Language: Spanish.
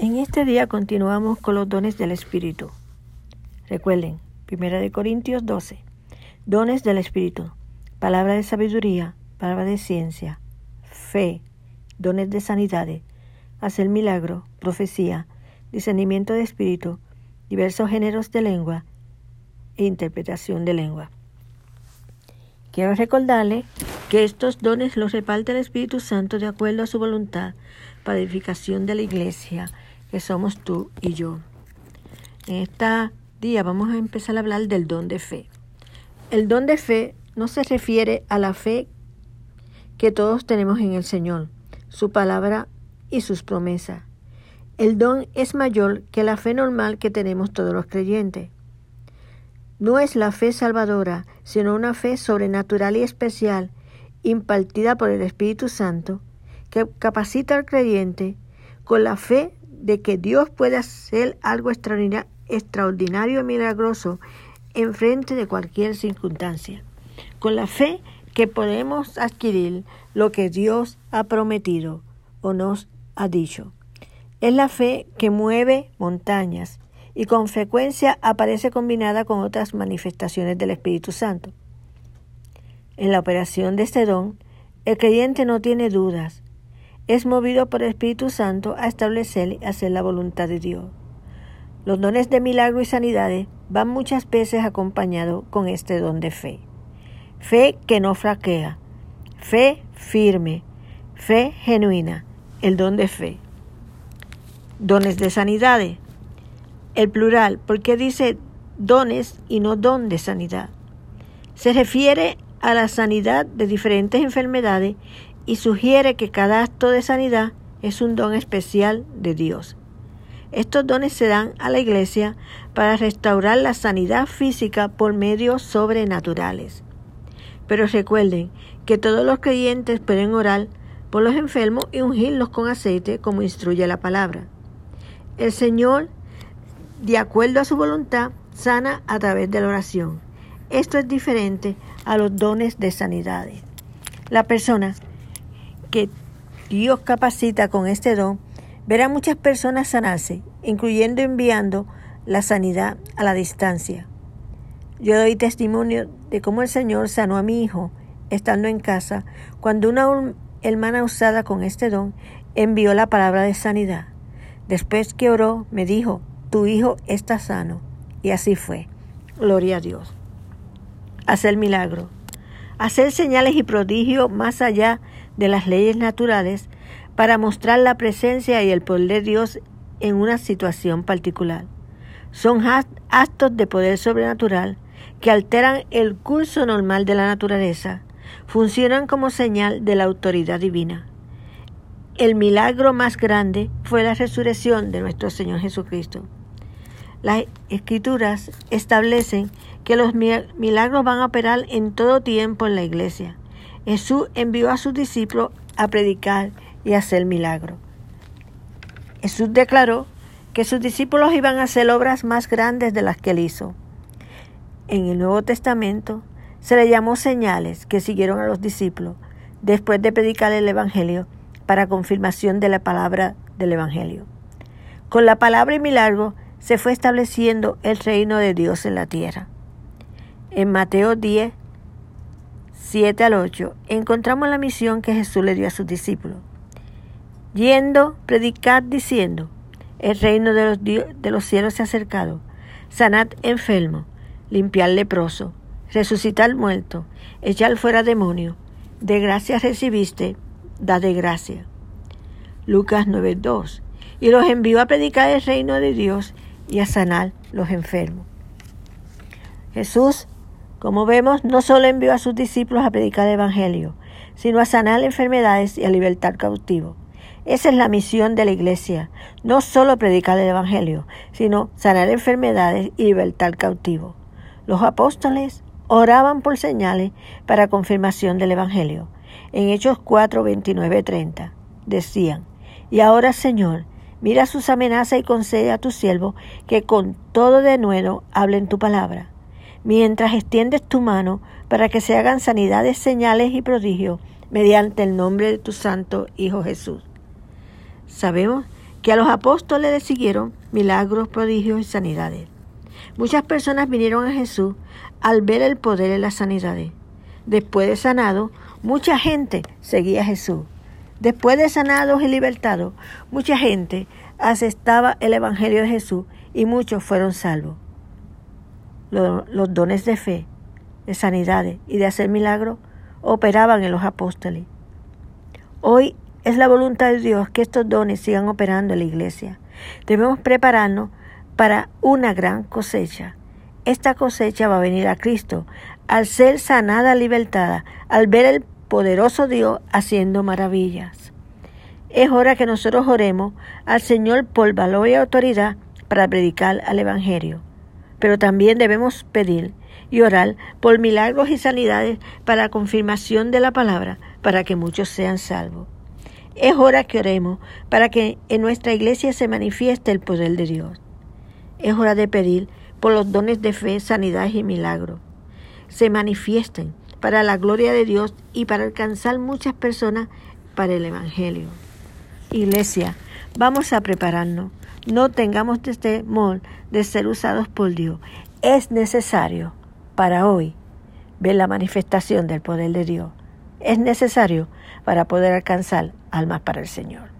En este día continuamos con los dones del Espíritu. Recuerden, 1 Corintios 12. Dones del Espíritu. Palabra de sabiduría, palabra de ciencia, fe, dones de sanidades, hacer milagro, profecía, discernimiento de espíritu, diversos géneros de lengua e interpretación de lengua. Quiero recordarle que estos dones los reparte el Espíritu Santo de acuerdo a su voluntad para edificación de la iglesia, que somos tú y yo. En este día vamos a empezar a hablar del don de fe. El don de fe no se refiere a la fe que todos tenemos en el Señor, su palabra y sus promesas. El don es mayor que la fe normal que tenemos todos los creyentes. No es la fe salvadora, sino una fe sobrenatural y especial, impartida por el Espíritu Santo, que capacita al creyente con la fe de que Dios puede hacer algo extraordinario y milagroso en frente de cualquier circunstancia. Con la fe que podemos adquirir lo que Dios ha prometido o nos ha dicho. Es la fe que mueve montañas y con frecuencia aparece combinada con otras manifestaciones del Espíritu Santo. En la operación de este don, el creyente no tiene dudas, es movido por el Espíritu Santo a establecer y hacer la voluntad de Dios. Los dones de milagro y sanidades van muchas veces acompañados con este don de fe. Fe que no fraquea, fe firme, fe genuina, el don de fe. Dones de sanidades. El plural, porque dice dones y no don de sanidad. Se refiere a la sanidad de diferentes enfermedades y sugiere que cada acto de sanidad es un don especial de Dios. Estos dones se dan a la Iglesia para restaurar la sanidad física por medios sobrenaturales. Pero recuerden que todos los creyentes pueden orar por los enfermos y ungirlos con aceite como instruye la palabra. El Señor, de acuerdo a su voluntad, sana a través de la oración. Esto es diferente a los dones de sanidades. La persona Dios capacita con este don, verá muchas personas sanarse, incluyendo enviando la sanidad a la distancia. Yo doy testimonio de cómo el Señor sanó a mi hijo estando en casa cuando una hermana usada con este don envió la palabra de sanidad. Después que oró, me dijo, tu hijo está sano. Y así fue. Gloria a Dios. Hacer milagro. Hacer señales y prodigios más allá de las leyes naturales para mostrar la presencia y el poder de Dios en una situación particular. Son actos de poder sobrenatural que alteran el curso normal de la naturaleza, funcionan como señal de la autoridad divina. El milagro más grande fue la resurrección de nuestro Señor Jesucristo. Las escrituras establecen que los milagros van a operar en todo tiempo en la iglesia. Jesús envió a sus discípulos a predicar y hacer milagros. Jesús declaró que sus discípulos iban a hacer obras más grandes de las que él hizo. En el Nuevo Testamento se le llamó señales que siguieron a los discípulos después de predicar el Evangelio para confirmación de la palabra del Evangelio. Con la palabra y milagro se fue estableciendo el reino de Dios en la tierra. En Mateo 10, 7 al 8, encontramos la misión que Jesús le dio a sus discípulos. Yendo, predicar diciendo, el reino de los, de los cielos se ha acercado, sanad enfermo, limpiar leproso, resucitar muerto, echar fuera demonio, de gracia recibiste, da de gracia. Lucas 9:2. Y los envió a predicar el reino de Dios y a sanar los enfermos. Jesús como vemos, no solo envió a sus discípulos a predicar el Evangelio, sino a sanar enfermedades y a libertar cautivos. Esa es la misión de la iglesia, no solo predicar el Evangelio, sino sanar enfermedades y libertar cautivos. Los apóstoles oraban por señales para confirmación del Evangelio. En Hechos 4, 29, 30 decían, Y ahora, Señor, mira sus amenazas y concede a tu siervo que con todo de nuevo hablen tu palabra mientras extiendes tu mano para que se hagan sanidades, señales y prodigios mediante el nombre de tu Santo Hijo Jesús. Sabemos que a los apóstoles le siguieron milagros, prodigios y sanidades. Muchas personas vinieron a Jesús al ver el poder de las sanidades. Después de sanado, mucha gente seguía a Jesús. Después de sanados y libertados, mucha gente aceptaba el Evangelio de Jesús y muchos fueron salvos. Los, dones de fe, de sanidades y de hacer milagros operaban en los apóstoles. Hoy es la voluntad de Dios que estos dones sigan operando en la iglesia. Debemos prepararnos para una gran cosecha. Esta cosecha va a venir a Cristo al ser sanada, libertada, al ver el poderoso Dios haciendo maravillas. Es hora que nosotros oremos al Señor por valor y autoridad para predicar al Evangelio. Pero también debemos pedir y orar por milagros y sanidades para confirmación de la palabra, para que muchos sean salvos. Es hora que oremos para que en nuestra iglesia se manifieste el poder de Dios. Es hora de pedir por los dones de fe, sanidad y milagros. Se manifiesten para la gloria de Dios y para alcanzar muchas personas para el Evangelio. Iglesia, vamos a prepararnos. No tengamos temor de ser usados por Dios. Es necesario para hoy ver la manifestación del poder de Dios. Es necesario para poder alcanzar almas para el Señor.